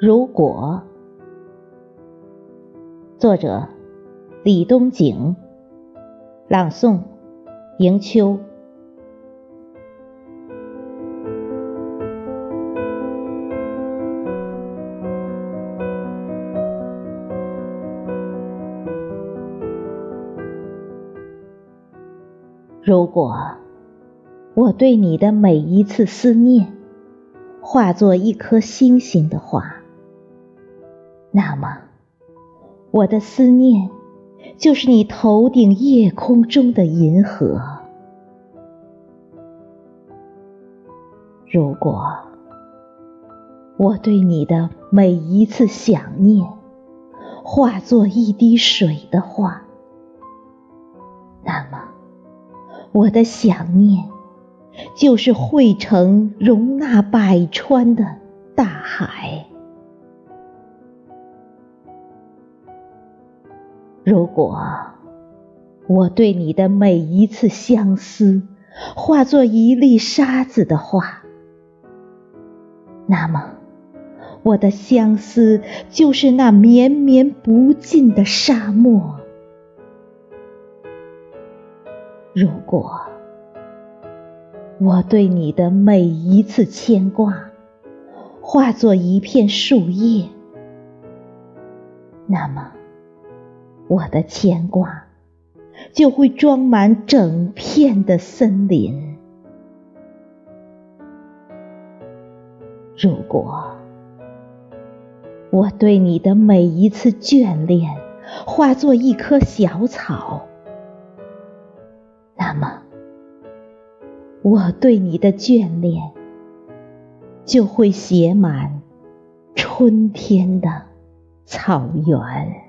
如果，作者李东景，朗诵迎秋。如果我对你的每一次思念，化作一颗星星的话。那么，我的思念就是你头顶夜空中的银河。如果我对你的每一次想念化作一滴水的话，我的想念就是汇成容纳百川的大海。如果我对你的每一次相思化作一粒沙子的话，那么我的相思就是那绵绵不尽的沙漠。如果我对你的每一次牵挂化作一片树叶，那么。我的牵挂就会装满整片的森林。如果我对你的每一次眷恋化作一棵小草，么我对你的眷恋就会写满春天的草原。